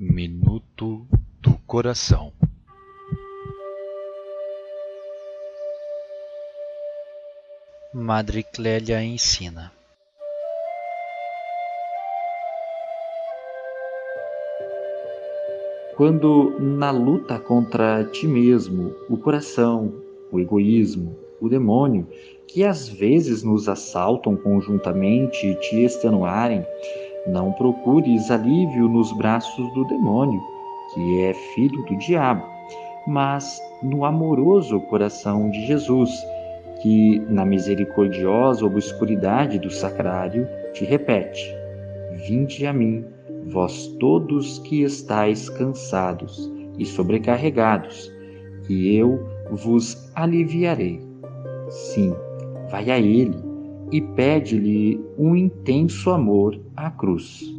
Minuto do Coração. Madre Clélia ensina. Quando na luta contra ti mesmo, o coração, o egoísmo, o demônio, que às vezes nos assaltam conjuntamente e te extenuarem, não procures alívio nos braços do demônio, que é filho do diabo, mas no amoroso coração de Jesus, que na misericordiosa obscuridade do sacrário te repete: Vinde a mim, vós todos que estáis cansados e sobrecarregados, e eu vos aliviarei. Sim, vai a Ele e pede-lhe um intenso amor à cruz.